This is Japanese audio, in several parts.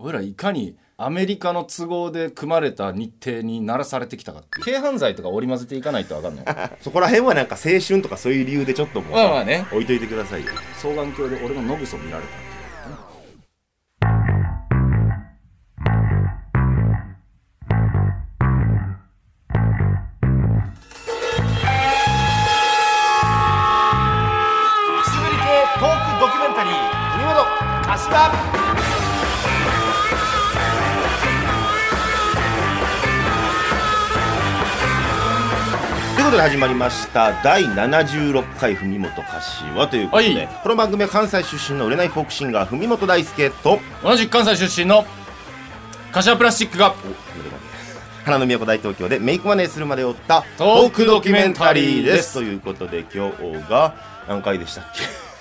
俺らいかにアメリカの都合で組まれた日程に鳴らされてきたかっていう。軽犯罪とか織り交ぜていかないと分かんない。そこら辺はなんか青春とかそういう理由でちょっともうまあまあね。置いといてくださいよ。双眼鏡で俺のノブソ見られた始まりました。第76回文元柏ということで、はい。この番組は関西出身の売れないフォークシンガー文元大輔と同じく関西出身の柏プラスチックが花の都大東京でメイクマネーするまで追ったトークドキュメンタリーです。ということで今日が何回でしたっ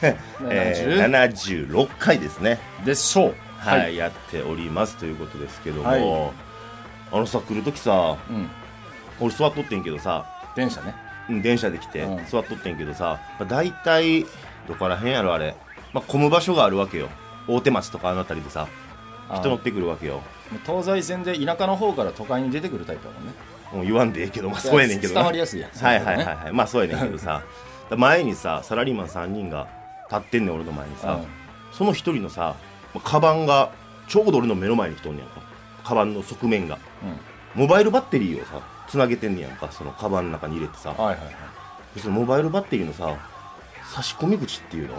け、えー、70 76回ですね。でしょう。はい、やっておりますということですけども、はい。あのさ来る時さうん。俺座っとってんけどさ、電車ね。うん、電車で来て、うん。座っとってんけどさ、まあ、大体どこら辺やろあれ、まあ、混む場所があるわけよ。大手町とかあの辺りでさあ人乗ってくるわけよ。東西線で田舎の方から都会に出てくるタイプだもんね。もう言わんでええけどまあそうやねんけどな。伝わりやすいやん。はいはいはいはい。まあそうやねんけどさ。前にさサラリーマン3人が立ってんねん俺の前にさ、その一人のさカバンがちょうど俺の目の前に来とんねやんか。カバンの側面が。うん、うん。モバイルバッテリーをさつなげてんねやんかそのカバンの中に入れてさ。はいはいはい。でそのモバイルバッテリーのさ差し込み口っていうの？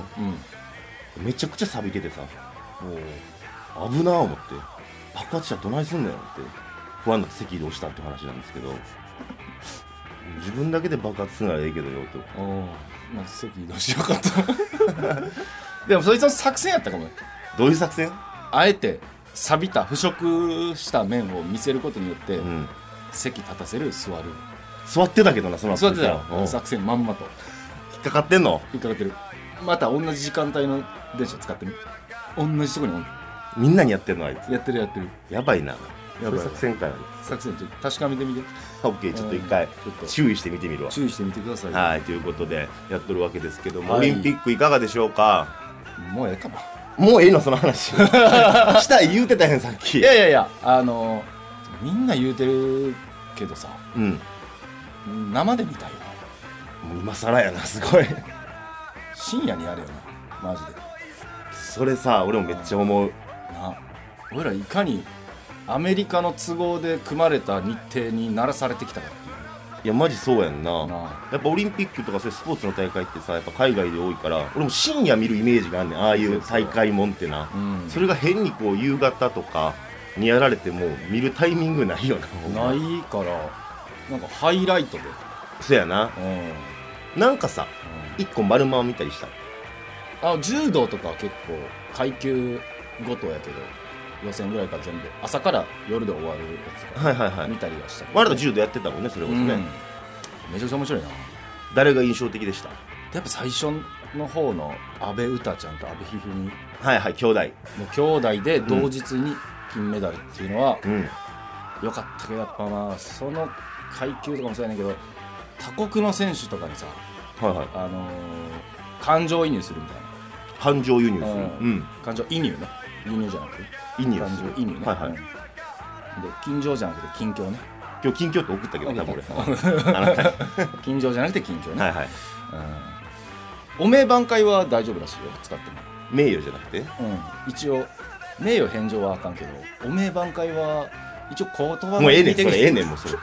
うん。めちゃくちゃ錆びててさ。おー。危なぁ思って。爆発したらどないすんねんって。不安になって席移動したって話なんですけど。自分だけで爆発するならええけどよとまあ席移動しようかと でもそいつの作戦やったかもね。どういう作戦？あえて錆びた腐食した面を見せることによって、うん席立たせる座る。座ってたけどなその後。座ってたよ。うん。引作戦まんまと。っかかってんの？引っかかってる。また同じ時間帯の電車使ってみ？同じとこにおんみんなにやってんのあいつ。やってるやってる。やばいな。やばい作戦かよ作戦ちょっと確かめてみて。オッケーちょっと一回注意してみてみるわ。注意してみてください。よはいということでやっとるわけですけども、はい。オリンピックいかがでしょうか？もうええかなもうええのその話。したい言うてたやんさっき。いやいやいやあのみんな言うてるけどさ。うん。生で見たいよ。もう今更やなすごい。深夜にやれよな。マジで。それさ俺もめっちゃ思う。な。俺らいかにアメリカの都合で組まれた日程に鳴らされてきたかっていいやマジそうやんな。やっぱオリンピックとかそういうスポーツの大会ってさやっぱ海外で多いから俺も深夜見るイメージがあんねん。ああいう。大会もんってな。うん。それが変にこう夕方とかにやられても見るタイミングないよなないからなんかハイライトで。そやな。うん。なんかさ一個丸まを見たりした？あ柔道とかは結構階級ごとやけど予選ぐらいから全部朝から夜で終わるやつはいはいはい。見たりはしたけど。我ら柔道やってたもんねそれこそね、うん。めちゃくちゃ面白いな。誰が印象的でした？やっぱ最初の方の阿部詩ちゃんと阿部一二はいはい兄弟。三の兄弟で同日に金メダルっていうのはうん。良かったけどやっぱまあその階級とかもそうやねんけど他国の選手とかにさ、はいはい。あのー感情移入するみたい感情輸入する？ううん。感情移入ね。輸入じゃなくて。感移入する。情移入ね、はいはい。うん。で近情じゃなくて近況ね。今日近況って送ったけど多分俺。送あなた近情じゃなくて近況ね、はいはい。うん、お名挽回は大丈夫らしいよ。使っても。名誉じゃなくて？うん、一応名誉返上はあかんけど。お名挽回は一応言葉もうええねんそれええんねんもうそれ。い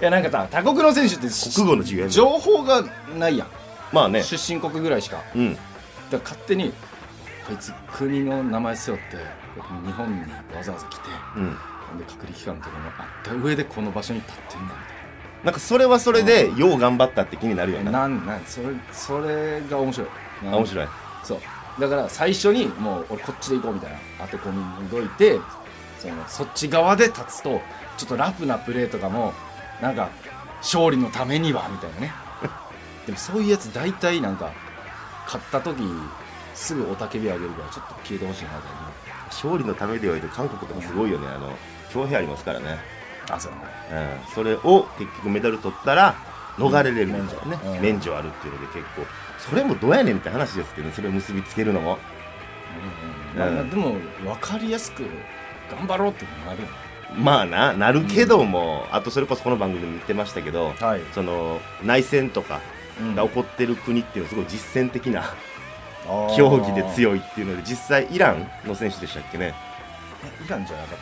やなんかさ他国の選手って国語の授業やね。ん情報がないやん、まあね。出身国ぐらいしか。うん。だから勝手にこいつ国の名前背負って日本にわざわざ来てうん。で隔離期間とかもあった上でこの場所に立ってんだみなんかそれはそれでよう頑張ったって気になるよたいなな。なんなんそれそれが面白い。あ面白い。そうだから最初にもう俺こっちで行こうみたいな当て込みどいてそのそっち側で立つとちょっとラフなプレーとかもなんか勝利のためにはみたいなね。でもそういうやつ大体なんか勝った時すぐ雄たけび上げるからちょっと消えてほしいなと思勝利のためで言われて韓国とかすごいよねあの強兵ありますからねうあそうね。うん、それを結局メダル取ったら逃れれるみたいなね、うん。免除あるっていうので結構それもどうやねんって話ですけどそれを結びつけるのも。うんまあうん。でも分かりやすく頑張ろうってなるまあななるけども、あとそれこそこの番組でも言ってましたけど、はい。その内戦とかうん。が起こってる国っていうのはすごい実践的なあー。競技で強いっていうので実際イランの選手でしたっけね。イランじゃなかっ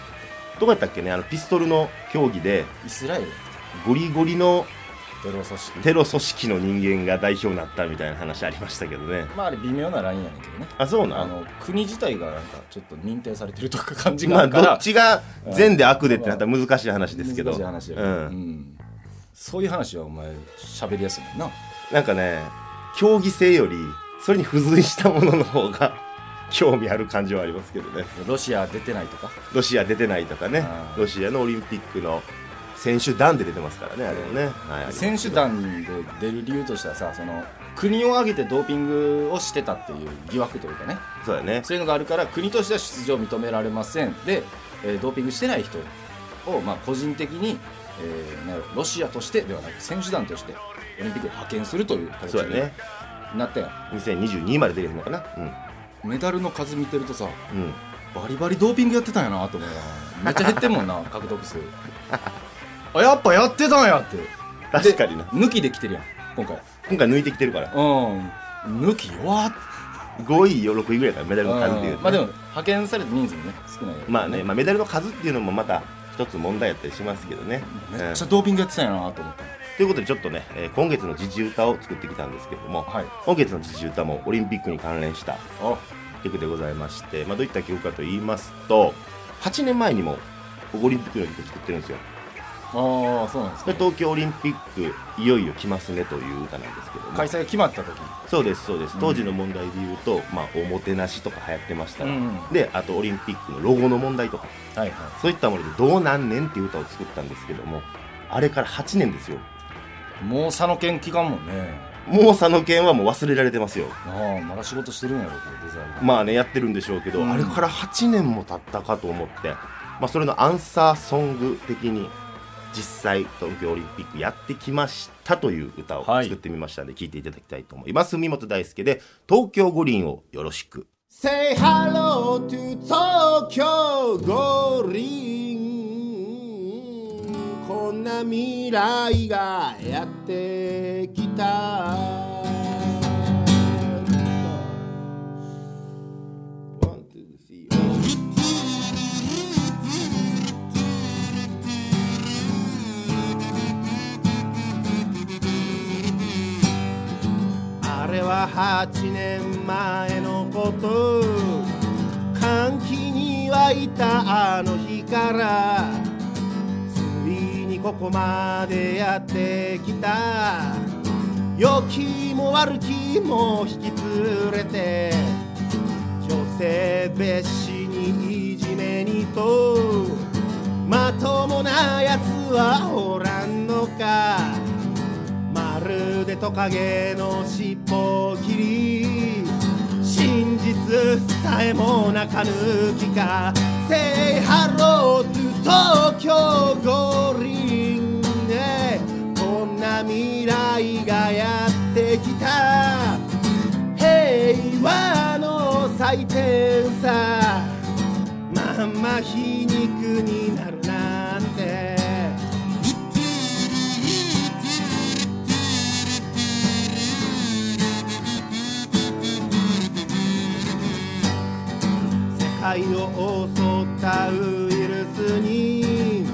どこやったっけね？あのピストルの競技でたイスラエル。ゴリゴリのテロ組織。テロ組織の人間が代表になったみたいな話ありましたけどね。まああれ微妙なラインやねんけどね。あそうなん？あの国自体がなんかちょっと認定されてるとか感じがまあどっちが善で悪でってなったら難しい話ですけど。難しい話やうけど、ん、そういう話はお前喋りやすいもんな。なんかね競技性よりそれに付随したものの方が興味ある感じはありますけどね。ロシア出てないとか？ロシア出てないとかね。ロシアのオリンピックの選手団で出てますからねあれもね、はい、選手団で出る理由としてはさその国を挙げてドーピングをしてたっていう疑惑というかね。そうだね。そういうのがあるから国としては出場認められません。で、えードーピングしてない人を、まあ、個人的に、えーなロシアとしてではなく選手団としてオリンピックに派遣するという形になったやん、2022まで出れるのかな。メダルの数見てるとさうん、うん、バリバリドーピングやってたんやなと思うな。めっちゃ減ってんもんな 獲得数あやっぱやってたんやって。確かにな。抜きできてるやん今回。今回抜いてきてるから。うん。抜き弱っ。5位よ6位ぐらいからメダルの数っていうとね、まあでも派遣された人数もね少ないまあね、まあ、メダルの数っていうのもまた一つ問題やったりしますけどね。うんめっちゃドーピングやってたんやなと思った。ということでちょっとね、えー今月の時事歌を作ってきたんですけども、はい。今月の時事歌もオリンピックに関連したあ。曲でございまして、まあ、どういった曲かと言いますと8年前にもオリンピックの曲作ってるんですよ。ああそうなんですね。で東京オリンピックいよいよ来ますねという歌なんですけども。開催が決まった時そうですそうです。当時の問題で言うと、まあ、おもてなしとか流行ってました。ら、うんうん。であとオリンピックのロゴの問題とか。はいはそういったものでどうなんねんっていう歌を作ったんですけどもあれから8年ですよ。いもう佐野県期間もんね。もう佐野県はもう忘れられてますよ。ああまだ仕事してるんやろデザインまあねやってるんでしょうけど、うん。あれから8年も経ったかと思って、まあ、それのアンサーソング的に実際東京オリンピックやってきましたという歌をはい。作ってみましたので聞いていただきたいと思います。文本大輔で「東京五輪をよろしく」Say hello to Tokyo 五輪。こんな未来がやってきたは8年前のこと。歓喜に沸いたあの日から。ついにここまでやってきた。良きも悪きも引き連れて。女性蔑視にいじめにと。まともなやつはおらんのか。るでトカゲの尻尾を切り真実さえも中抜きか Say hello to 東京五輪ねこんな未来がやってきた。平和の祭典さ。まんま皮肉に界を襲ったウイルスに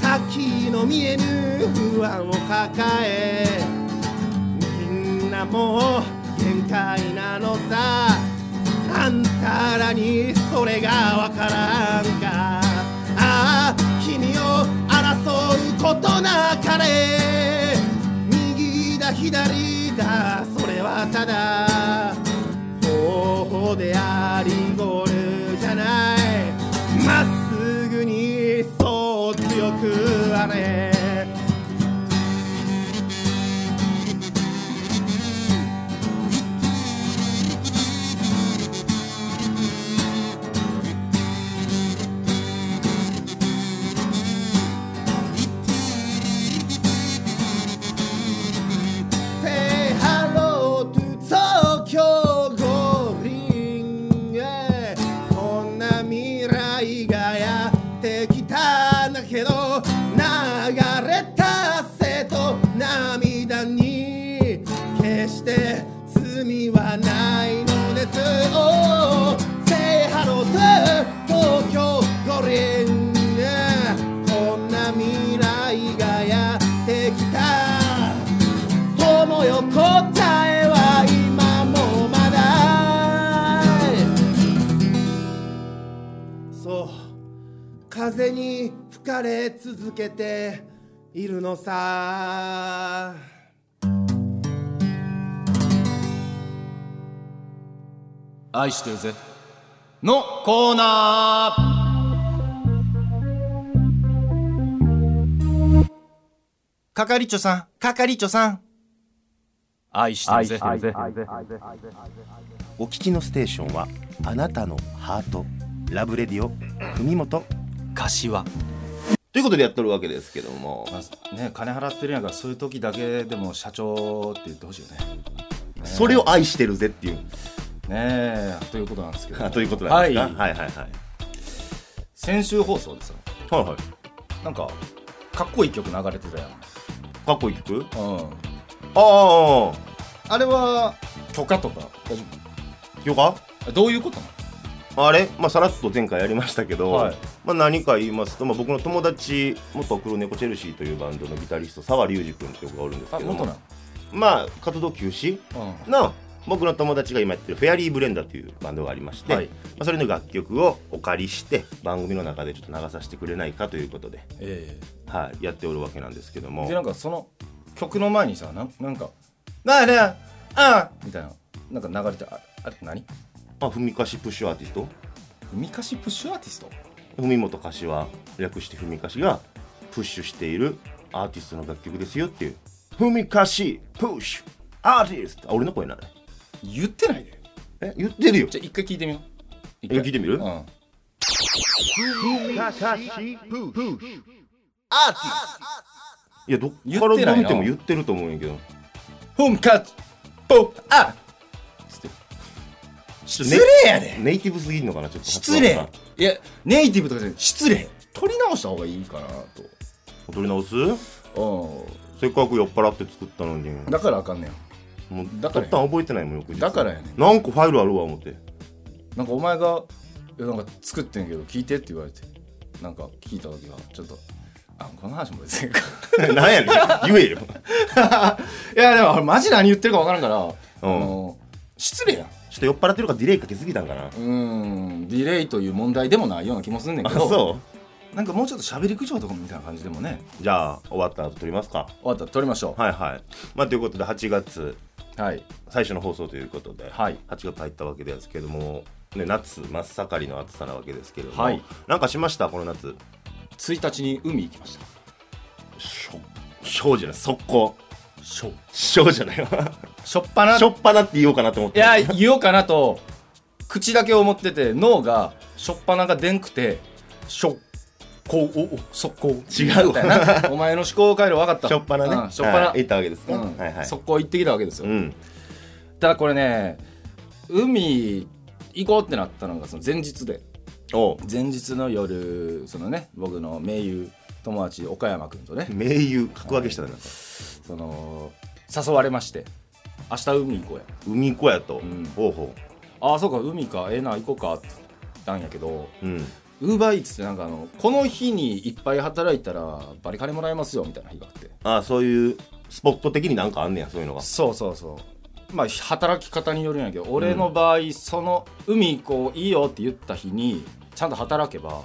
先の見えぬ不安を抱えみんなもう限界なのさ。あんたらにそれがわからんか。ああ君を争うことなかれ。右だ左だそれはただ。方法でありくのさ。愛してるぜ。のコーナー。係長さん係長さん。愛してるぜ。お聞きのステーションはあなたのハート。ラブレディオ文元。柏ということでやってるわけですけども。まあね金払ってるんやからそういう時だけでも社長って言ってほしいよね。それを愛してるぜっていう。ねえ。ということなんですけど ということなんですか、はい。はい、はいはい。先週放送でさはいはい。なんかかっこいい曲流れてたやん。かっこいい曲？うん。ああ。あれは許可とか大丈よか夫どういうことなの？あれ？まあさらっと前回やりましたけど、はい。まあ、何か言いますと、まあ、僕の友達元黒猫チェルシーというバンドのギタリスト澤隆二君っていう子がおるんですけどもまあ活動休止うん。の僕の友達が今やってるフェアリーブレンダーというバンドがありまして、はい。まあ、それの楽曲をお借りして番組の中でちょっと流させてくれないかということで、えはい、やっておるわけなんですけども。えでなんかその曲の前にさなんなんか「なあねああみたいななんか流れてああれ何？あふみかしプッシュアーティスト？海かしプッシュアーティスト？文本柏略してふみかしがプッシュしているアーティストの楽曲ですよっていう。ふみかしプッシュアーティスト。あ俺の声なの言ってないで。え言ってるよ。じゃあ一回聞いてみよう。一え聞いてみる？うん。いやどっ言からってないなどう見ても言ってると思うんやけど。ふんかぽあつって失礼やで。ネイティブすぎんのかなちょっと。失礼。いやネイティブとかじゃない。失礼。取り直した方がいいかな取り直す？とせっかく酔っ払って作ったのに。うんだからあかんねんもうだからだったん覚えてないもん翌日。だからやねん。なんかファイルあるわ思って。なんかお前がいやなんか作ってんけど聞いてって言われて。なんか聞いた時はちょっとあこの話も別に。か なんやねん。言えよ。いやでも俺マジ何言ってるか分からんから、うん。あの失礼やん。ちょっと酔っ払ってるからディレイかけすぎたんかな。うーんディレイという問題でもないような気もすんねんあけど。そなんかもうちょっと喋り口調とかみたいな感じでもね。うじゃあ終わった後撮りますか。終わったら撮りましょう。はいはい。まあということで8月。はい。最初の放送ということで、はい。8月入ったわけですけども、ね、夏真っ盛りの暑さなわけですけれども、はい。なんかしました？この夏。1日に海行きました。しょしょうじゃない速攻しょしょうじゃない。わ しょっぱな。しょっぱなって言おうかなと思って。いや言おうかなと口だけ思ってて脳がしょっぱながでんくてしょっこうおお速攻違うわ。お前の思考回路分かった。しょっぱなね。うんしょっぱな、はい言ったわけですか、うん。はいはい。速攻行ってきたわけですよ、うん。ただこれね海行こうってなったのがその前日で。前日の夜そのね僕の盟友友達岡山君とね。名優格上げしたねなんかその誘われまして。明日海行こうや。海子やと、ん。ほうほああそうか海か。ええな行こうかって言ったんやけどううん。ウーバーイーツってなんかあのこの日にいっぱい働いたらバリ金もらえますよみたいな日があって。あそういうスポット的になんかあんねやそういうのが。そうそうそう。まあ働き方によるんやけど俺の場合、その海行こういいよって言った日にちゃんと働けば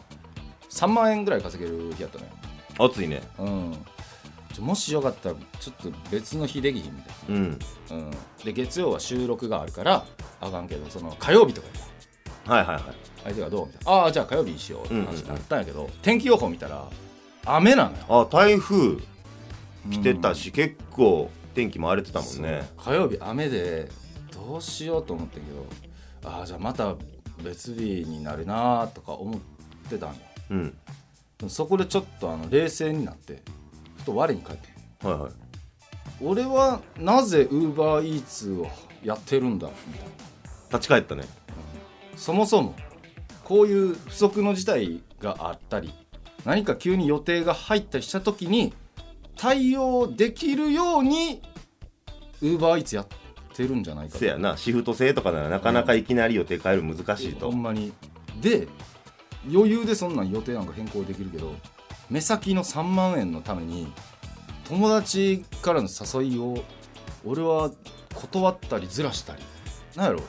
3万円ぐらい稼げる日やったのよ。暑いね。うんもしよかったらちょっと別の日できひんみたいうん。な、うん、で月曜は収録があるからあかんけどその火曜日とかや。ったはいはいはい。相手がどうみたいな。ああじゃあ火曜日にしようって話になったんやけど、天気予報見たら雨なのよ。あ台風来てたし、結構天気も荒れてたもんね。そう火曜日雨でどうしようと思ってんけどああじゃあまた別日になるなとか思ってたんよ。うん。でもそこでちょっとあの冷静になってふと我に返ってはいはい。俺はなぜウーバーイーツをやってるんだみたいな。立ち返ったね。そもそもこういう不測の事態があったり何か急に予定が入ったりした時に対応できるようにウーバーイーツやってるんじゃないかと。せやな。シフト制とかならなかなかいきなり予定変えるの難しいと、ほんまに。で余裕でそんなん予定なんか変更できるけど目先の3万円のために友達からの誘いを俺は断ったりずらしたり。なんやろ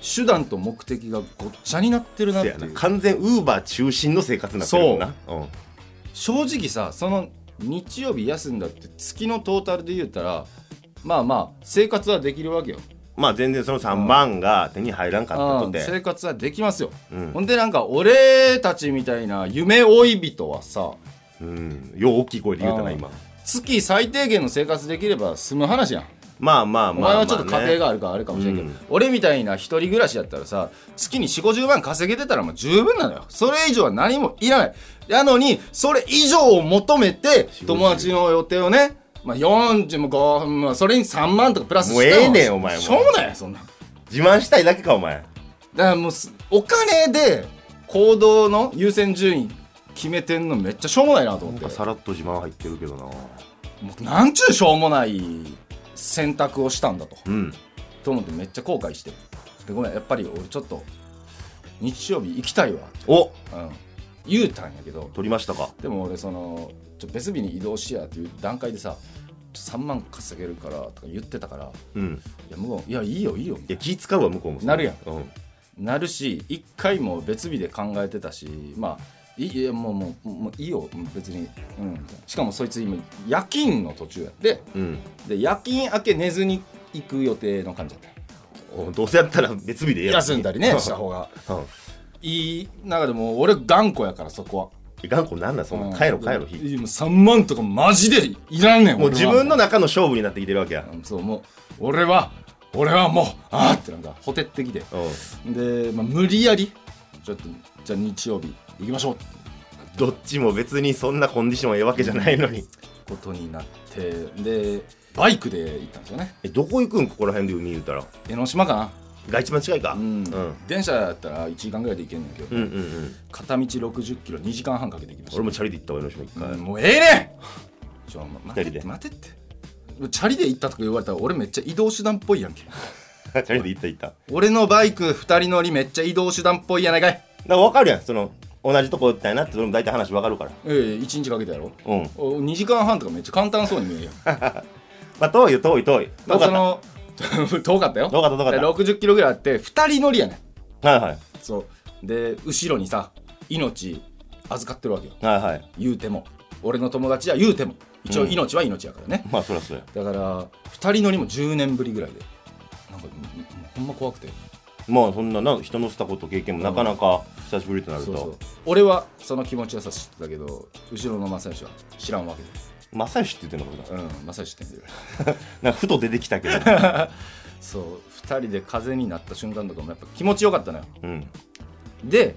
手段と目的がごっちゃになってるなってせいう。完全ウーバー中心の生活になってるもんなうん。正直さその日曜日休んだって月のトータルで言ったらまあまあ生活はできるわけよ。まあ全然その3万が手に入らんかったとて。うん。生活はできますよ、うん。ほんでなんか俺たちみたいな夢追い人はさうん。よう大きい声で言うたなうん今。月最低限の生活できれば済む話やん。まあまあおまあまあ、前はちょっと家庭ががあるからあれかもしれんけど、うん。俺みたいな一人暮らしやったらさ月に4 5 0万稼げてたらもう十分なのよ。それ以上は何もいらない。なのにそれ以上を求めて4 50友達の予定をねまあ45分、まあ、それに3万とかプラスしてもうええねんお前も。しょうもないそんなん自慢したいだけかお前。だからもうすお金で行動の優先順位決めてんのめっちゃしょうもないなと思って。さらっと自慢入ってるけどな。もうなんちゅうしょうもない選択をしたんだと。うん。と思ってめっちゃ後悔して。でごめんやっぱり俺ちょっと日曜日行きたいわ。お！うん、言うたんやけど。取りましたか？でも俺そのちょ別日に移動しやっていう段階でさちょ3万稼げるからとか言ってたから。うん。いやもういやいいよいいよいや気使うわ向こうもなるやん。うん。なるし一回も別日で考えてたしまあいいやもうもうもういいよ。別に、うん、しかもそいつ今夜勤の途中やって。うん。で夜勤明け寝ずに行く予定の感じだった。おどうせやったら別日で休んだりねした方が。うん。いい中でも俺頑固やからそこは。頑固なんなんそんうん。な帰ろ帰ろ日いやもう3万とかマジでいらんねんもう自分の中の勝負になってきてるわけや。うんそうもう俺は俺はもうあーってなんかほてってきて。うん。で、まあ、無理やりちょっとじゃあ日曜日行きましょう。どっちも別にそんなコンディションええわけじゃないのに。ことになってでバイクで行ったんですよね。えどこ行くん。ここら辺で海言うたら江ノ島かな。が一番近いか。うん、うん。電車やったら1時間ぐらいで行けんねんけど、うんうんうん。片道60キロ2時間半かけて行きました。俺もチャリで行ったわ江ノ島一回。うんもうええねん。ちょま待って待ってって。チャリで行ったとか言われたら俺めっちゃ移動手段っぽいやんけチャリで行った行った。だか俺のバイク2人乗りめっちゃ移動手段っぽいやないかい。ら分かるやん。その同じとこ行ったんやなって俺も大体話分かるから。ええ1日かけてやろ？うん。お2時間半とかめっちゃ簡単そうに見えるやん。まあ遠いよ遠い遠い。遠かった。まあその 遠かったよ。遠かった遠かった。で60キロぐらいあって2人乗りやねん。はいはい。そう。で後ろにさ命預かってるわけよ。はいはい。言うても。俺の友達は言うても。一応うん。命は命やからね、まあそりゃそうや。だから2人乗りも10年ぶりぐらいでほんま怖くて。まあそんなな人乗せたこと経験もなかなか久しぶりとなると。そうそう。俺はその気持ちよさ知ってたけど後ろの正義は知らんわけ。で正義って言ってんのかな？うん正義知ってんだよ。なんかふと出てきたけど。そう2人で風になった瞬間とかもやっぱ気持ちよかったのよ。うん。で、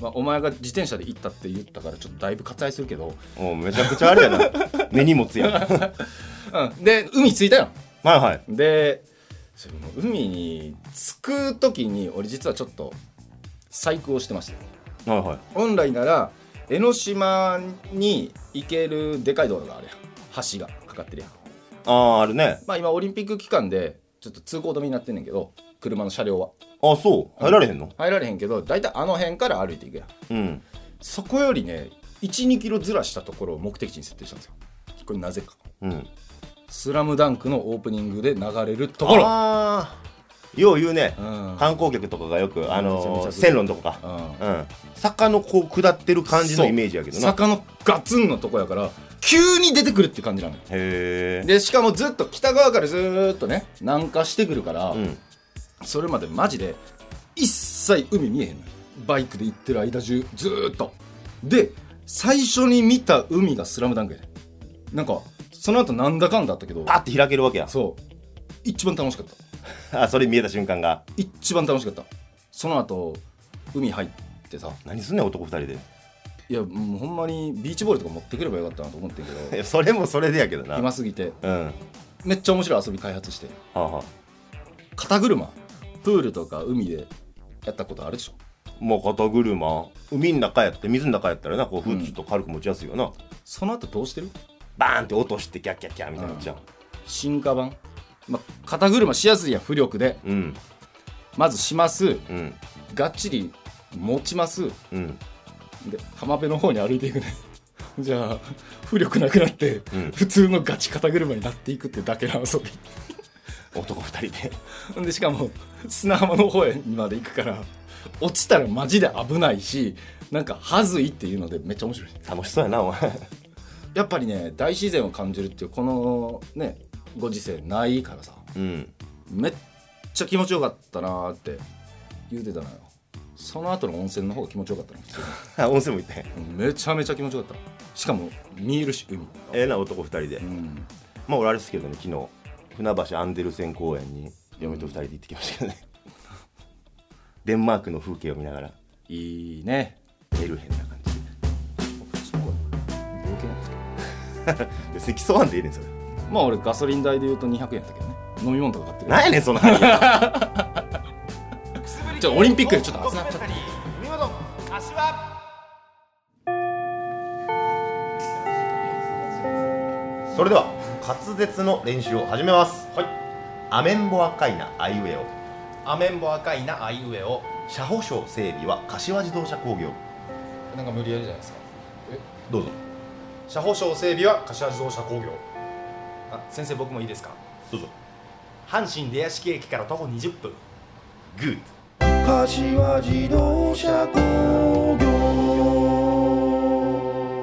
まあ、お前が自転車で行ったって言ったからちょっとだいぶ割愛するけど、もうめちゃくちゃあれやな。根に持つやん。はいうん、で海着いたよ。はい。でその海に着く時に俺実はちょっと細工をしてましたはいはい。本来なら江ノ島に行けるでかい道路があるやん。橋がかかってるやん。あああるね。まあ今オリンピック期間でちょっと通行止めになってんねんけど車の車両は。あそう。入られへんの？入られへんけど大体あの辺から歩いていくやん。うん。そこよりね12キロずらしたところを目的地に設定したんですよ。これなぜか。うん「スラムダンクのオープニングで流れるところ。よう言うね。うん。観光客とかがよくあめちゃめちゃの線路のとこか。うん。うん。坂のこう下ってる感じのイメージやけどな。へ坂のガツンのとこやから急に出てくるって感じなのよ。えでしかもずっと北側からずーっとね南下してくるから、うん。それまでマジで一切海見えへんのよ。バイクで行ってる間中ずーっと。で最初に見た海が「スラムダンクやねなんかその後なんだかんだあったけどパッて開けるわけや。そう。一番楽しかった。あそれ見えた瞬間が。一番楽しかった。その後海入ってさ。何すんねん男二人で。いやもうほんまにビーチボールとか持ってくればよかったなと思ってんけど。え それもそれでやけどな。暇すぎて。うん。はめっちゃ面白い遊び開発して。あは肩車。プールとか海でやったことあるでしょ。もう肩車。海の中やって水の中やったらなこうふっと軽く持ちやすいよな、その後どうしてる？バーンって落としてキャッキャッキャみたいになっちゃう。進化版、まあ、肩車しやすいやん浮力で。うん。まずします。うん。がっちり持ちます。うん。で浜辺の方に歩いていくね。じゃあ浮力なくなって、うん。普通のガチ肩車になっていくってだけの遊び。男二人で。でしかも砂浜の方へにまで行くから落ちたらマジで危ないしなんかはずいっていうのでめっちゃ面白い。楽しそうやなお前やっぱりね大自然を感じるっていうこのねご時世ないからさ。うん。めっちゃ気持ちよかったなーって言うてたのよ。その後の温泉の方が気持ちよかったの。温泉も行ってうんめちゃめちゃ気持ちよかった。しかも見えるし海。ええな男二人で、うん。まあ俺あれですけどね昨日。船橋アンデルセン公園に嫁と二人で行ってきましたけどね。デンマークの風景を見ながら。いいね。メルヘンな感じ なんで積層案でいいねんそれ。まあ俺ガソリン代で言うと200円やったけどね。飲み物とか買ってる。なんやねんその話。ちょオリンピックでちょっと熱なっちゃった。見事柏それでは。滑舌の練習を始めますは。いアメンボ赤いなアイウェオアメンボ赤いなあいうえを車保証整備は。柏自動車工業なんか無理やりじゃないですかどうぞ車保証整備は柏自動車工業。あ先生僕もいいですか？どうぞ。阪神出屋敷駅から徒歩20分。グッ柏自動車工業。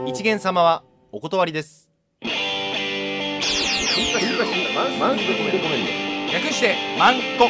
一元様はお断りです。マンスでコメントコメン略してマンコ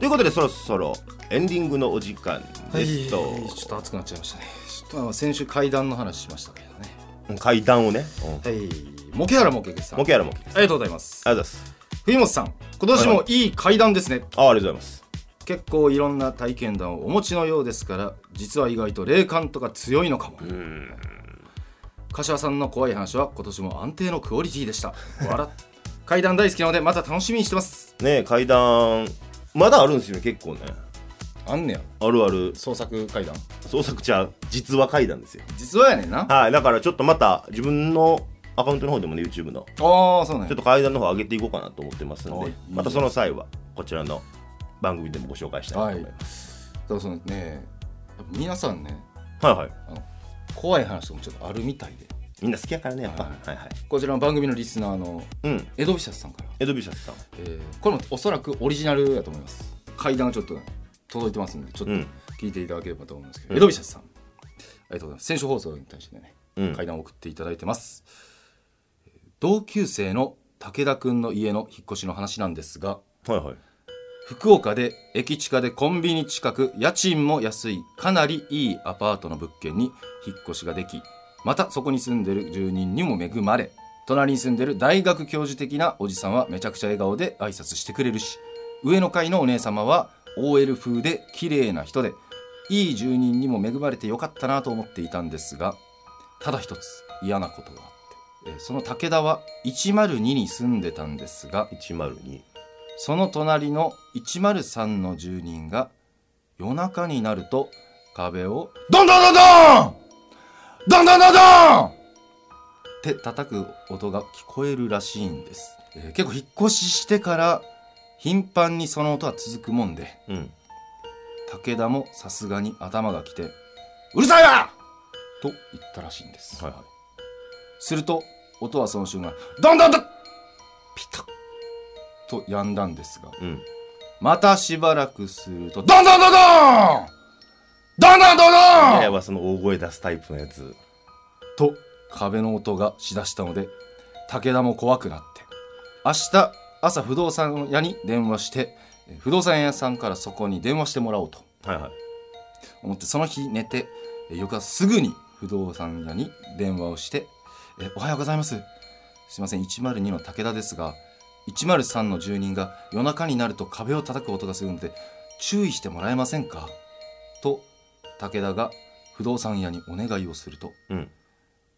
ということでそろそろエンディングのお時間ですと、ちょっと熱くなっちゃいましたね。ちょっとまあ先週階段の話しましたけどね。階段をね、うん、はい。モケハラモケケさん。モケやらもありありがとうございます。がとうございます。冬本さん今年もいい階段ですね、あありがとうござい。ます結構いろんな体験談をお持ちのようですから実は意外と霊感とか強いのかも。柏さんの怖い話は今年も安定のクオリティでした。階段大好きなのでまた楽しみにしてます。ねえ階段まだあるんですよね結構ね。あんねや。あるある。創作階段創作者実話階段ですよ。実はやねんな。あはいだからちょっとまた自分のアカウントの方でもね YouTube の。あーそうねちょっと階段の方上げていこうかなと思ってますのではい。またその際はこちらの番組でもご紹介したいとはい思います。だからそのね。皆さんねはいはい。怖い話とかもちょっとあるみたいでみんな好きやからねやっぱ。ははいはい。こちらの番組のリスナーのうん。エドビシャスさんから、エドビシャスさん。えーこれもおそらくオリジナルやと思います。階段がちょっと届いてますんでちょっとうん。聞いていただければと思うんですけど、うん。エドビシャスさん。ありがとうございます先週放送に対してね、うん階段を送っていただいてます。えー同級生の武田くんの家の引っ越しの話なんですがはいはい。福岡で駅近でコンビニ近く家賃も安いかなりいいアパートの物件に引っ越しができまたそこに住んでる住人にも恵まれ隣に住んでる大学教授的なおじさんはめちゃくちゃ笑顔で挨拶してくれるし上の階のお姉様は OL 風で綺麗な人でいい住人にも恵まれてよかったなと思っていたんですがただ一つ嫌なことがあってえーその武田は102に住んでたんですが102その隣の103の住人が夜中になると壁をドンドンドンドンドンドンドンドンって叩く音が聞こえるらしいんです、えー結構引っ越ししてから頻繁にその音は続くもんで。うん。武田もさすがに頭がきて「うるさいわ!」と言ったらしいんです、はいはい。すると音はその瞬間ドンドンドン！ピタッ！と止んだんですがうん。またしばらくすると、ドンドンドンドンドンドンドンドンその大声出すタイプのやつ。と壁の音がしだしたので、武田も怖くなって、明日朝不動産屋に電話して、え不動産屋さんからそこに電話してもらおうと。思って、その日寝て、え翌朝すぐに不動産屋に電話をして、えおはようございます。すいません、102の武田ですが、103の住人が夜中になると壁を叩く音がするので注意してもらえませんか？と武田が不動産屋にお願いをするとうん。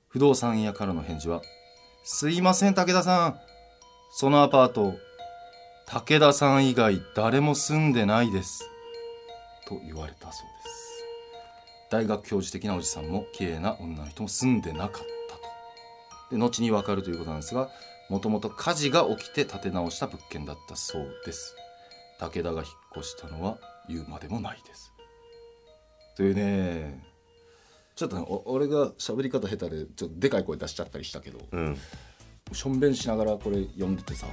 不動産屋からの返事は「すいません武田さん。そのアパート武田さん以外誰も住んでないです」と言われたそうです。大学教授的なおじさんも綺麗な女の人も住んでなかったと。で後に分かるということなんですがもともと火事が起きて建て直した物件だったそうです。武田が引っ越したのは言うまでもないですというねちょっとねお俺が喋り方下手でちょっとでかい声出しちゃったりしたけどうん。しょんべんしながらこれ読んでてさ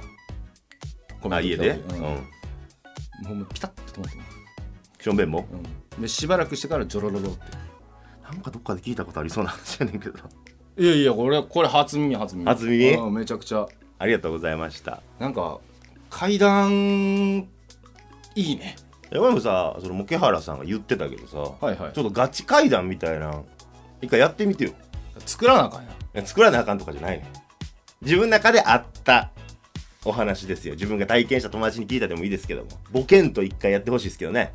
あ家で？うん。うん。もうピタッと止まってもしょんべんも？うん、でしばらくしてからジョロロロって。なんかどっかで聞いたことありそうな話やねんけど。いやいやこれこれ初耳初耳。初耳？うんめちゃくちゃ。ありがとうございました。なんか階段いいねえ俺もさそのモケハラさんが言ってたけどさ、はいはい。ちょっとガチ階段みたいな一回やってみてよ。作らなあかんやいや作らなあかんとかじゃないね自分の中であったお話ですよ。自分が体験した友達に聞いたでもいいですけども。ボケんと一回やってほしいですけどね。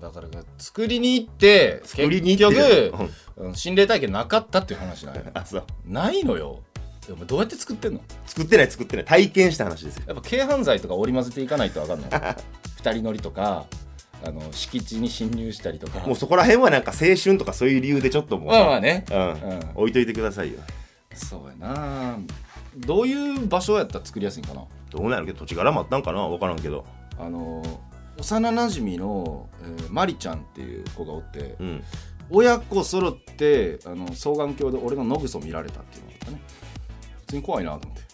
だから作りに行って作りに行って結局うん。うん心霊体験なかったっていう話なんや。あそう。ないのよどうやって作ってんの？作ってない作ってない。体験した話ですよ。やっぱ軽犯罪とか織り交ぜていかないと分かんない 二人乗りとかあの敷地に侵入したりとか。もうそこら辺はなんか青春とかそういう理由でちょっともうまあまあね。うん、うん。置いといてくださいよ。そうやな。どういう場所やったら作りやすいんかな？どうなるけど土地柄もあったんかな？分からんけど。あの幼なじみの、えーマリちゃんっていう子がおって、うん。親子揃ってあの双眼鏡で俺の野ぐそ見られたっていうのがあったね。普通に怖いなと思って。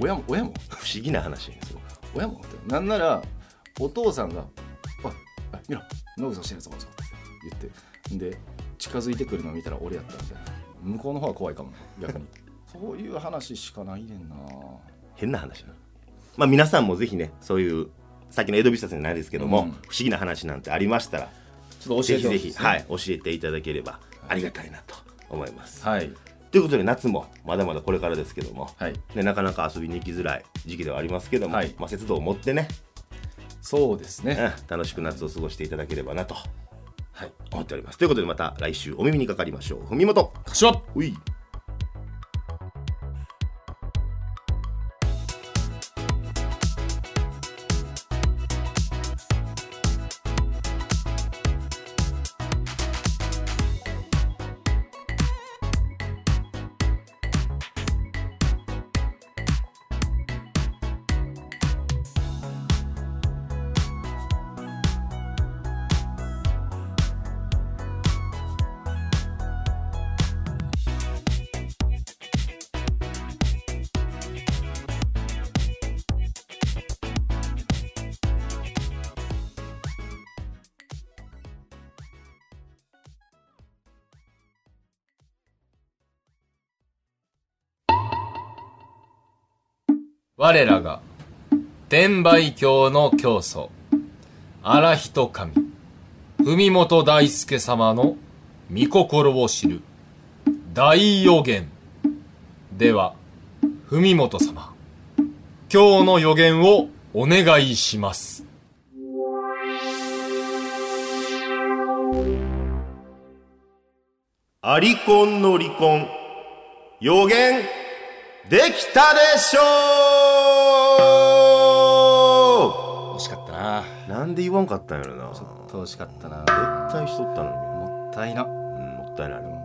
お親も親も？不思議な話やねそれ親もってなんならお父さんが「おい見ろ。野ぐそしてるぞ」って言ってで近づいてくるの見たら俺やったみたいな。向こうの方が怖いかもな逆に。そういう話しかないねんな。変な話なまあ皆さんもぜひねそういうさっきの江戸美術じゃないですけども、うん。不思議な話なんてありましたらちょっと教えてぜひぜひ、はい、教えていただければありがたいなと思います、はいということで夏もまだまだこれからですけども、はい。ね、なかなか遊びに行きづらい時期ではありますけども、はい。まあ、節度を持ってね、そうですね。うん楽しく夏を過ごしていただければなとはい。思っております。ということでまた来週お耳にかかりましょう。文元。柏うい我らが天売教の教祖荒人神文本大輔様の御心を知る大予言では文本様今日の予言をお願いします。アリコンの離婚予言できたでしょ惜で言わんかったんやろな。ちょっと惜しかったな。絶対しとったのに。もったいな。うんもったいない